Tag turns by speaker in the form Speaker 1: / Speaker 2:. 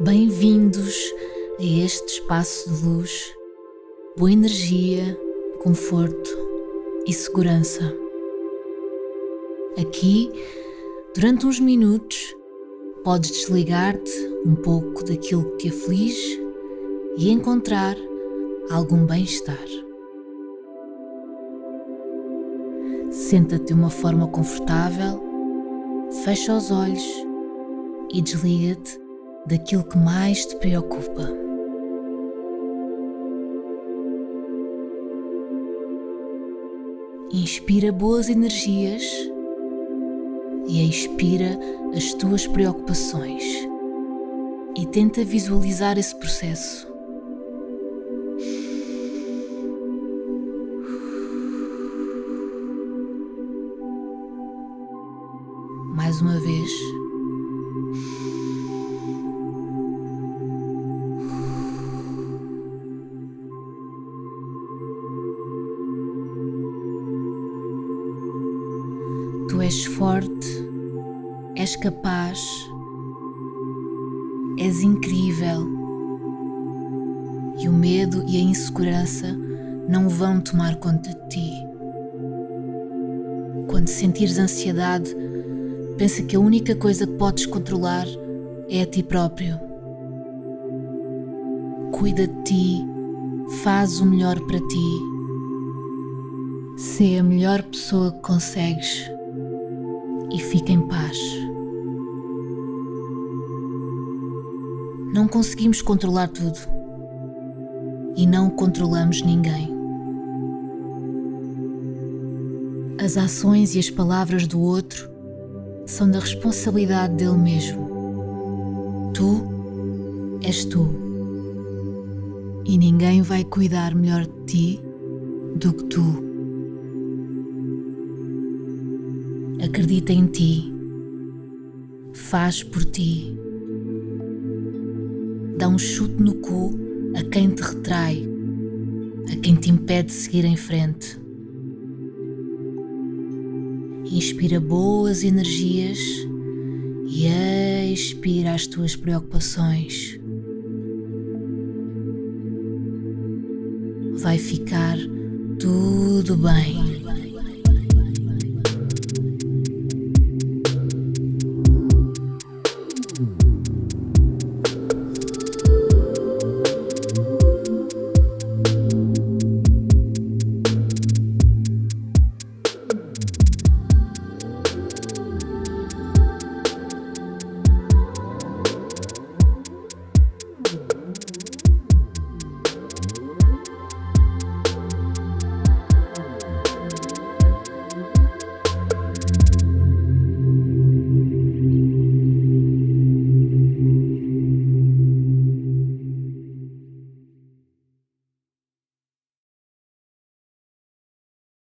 Speaker 1: Bem-vindos a este espaço de luz, boa energia, conforto e segurança. Aqui, durante uns minutos, podes desligar-te um pouco daquilo que te aflige e encontrar algum bem-estar. Senta-te de uma forma confortável, fecha os olhos e desliga-te daquilo que mais te preocupa. Inspira boas energias e expira as tuas preocupações e tenta visualizar esse processo. Mais uma vez. Tu és forte, és capaz, és incrível. E o medo e a insegurança não vão tomar conta de ti. Quando sentires ansiedade, pensa que a única coisa que podes controlar é a ti próprio. Cuida de ti, faz o melhor para ti. Sê a melhor pessoa que consegues e fica em paz. Não conseguimos controlar tudo e não controlamos ninguém. As ações e as palavras do outro são da responsabilidade dele mesmo. Tu és tu. E ninguém vai cuidar melhor de ti do que tu. Acredita em ti. Faz por ti. Dá um chute no cu a quem te retrai, a quem te impede de seguir em frente. Inspira boas energias e expira as tuas preocupações. Vai ficar tudo bem.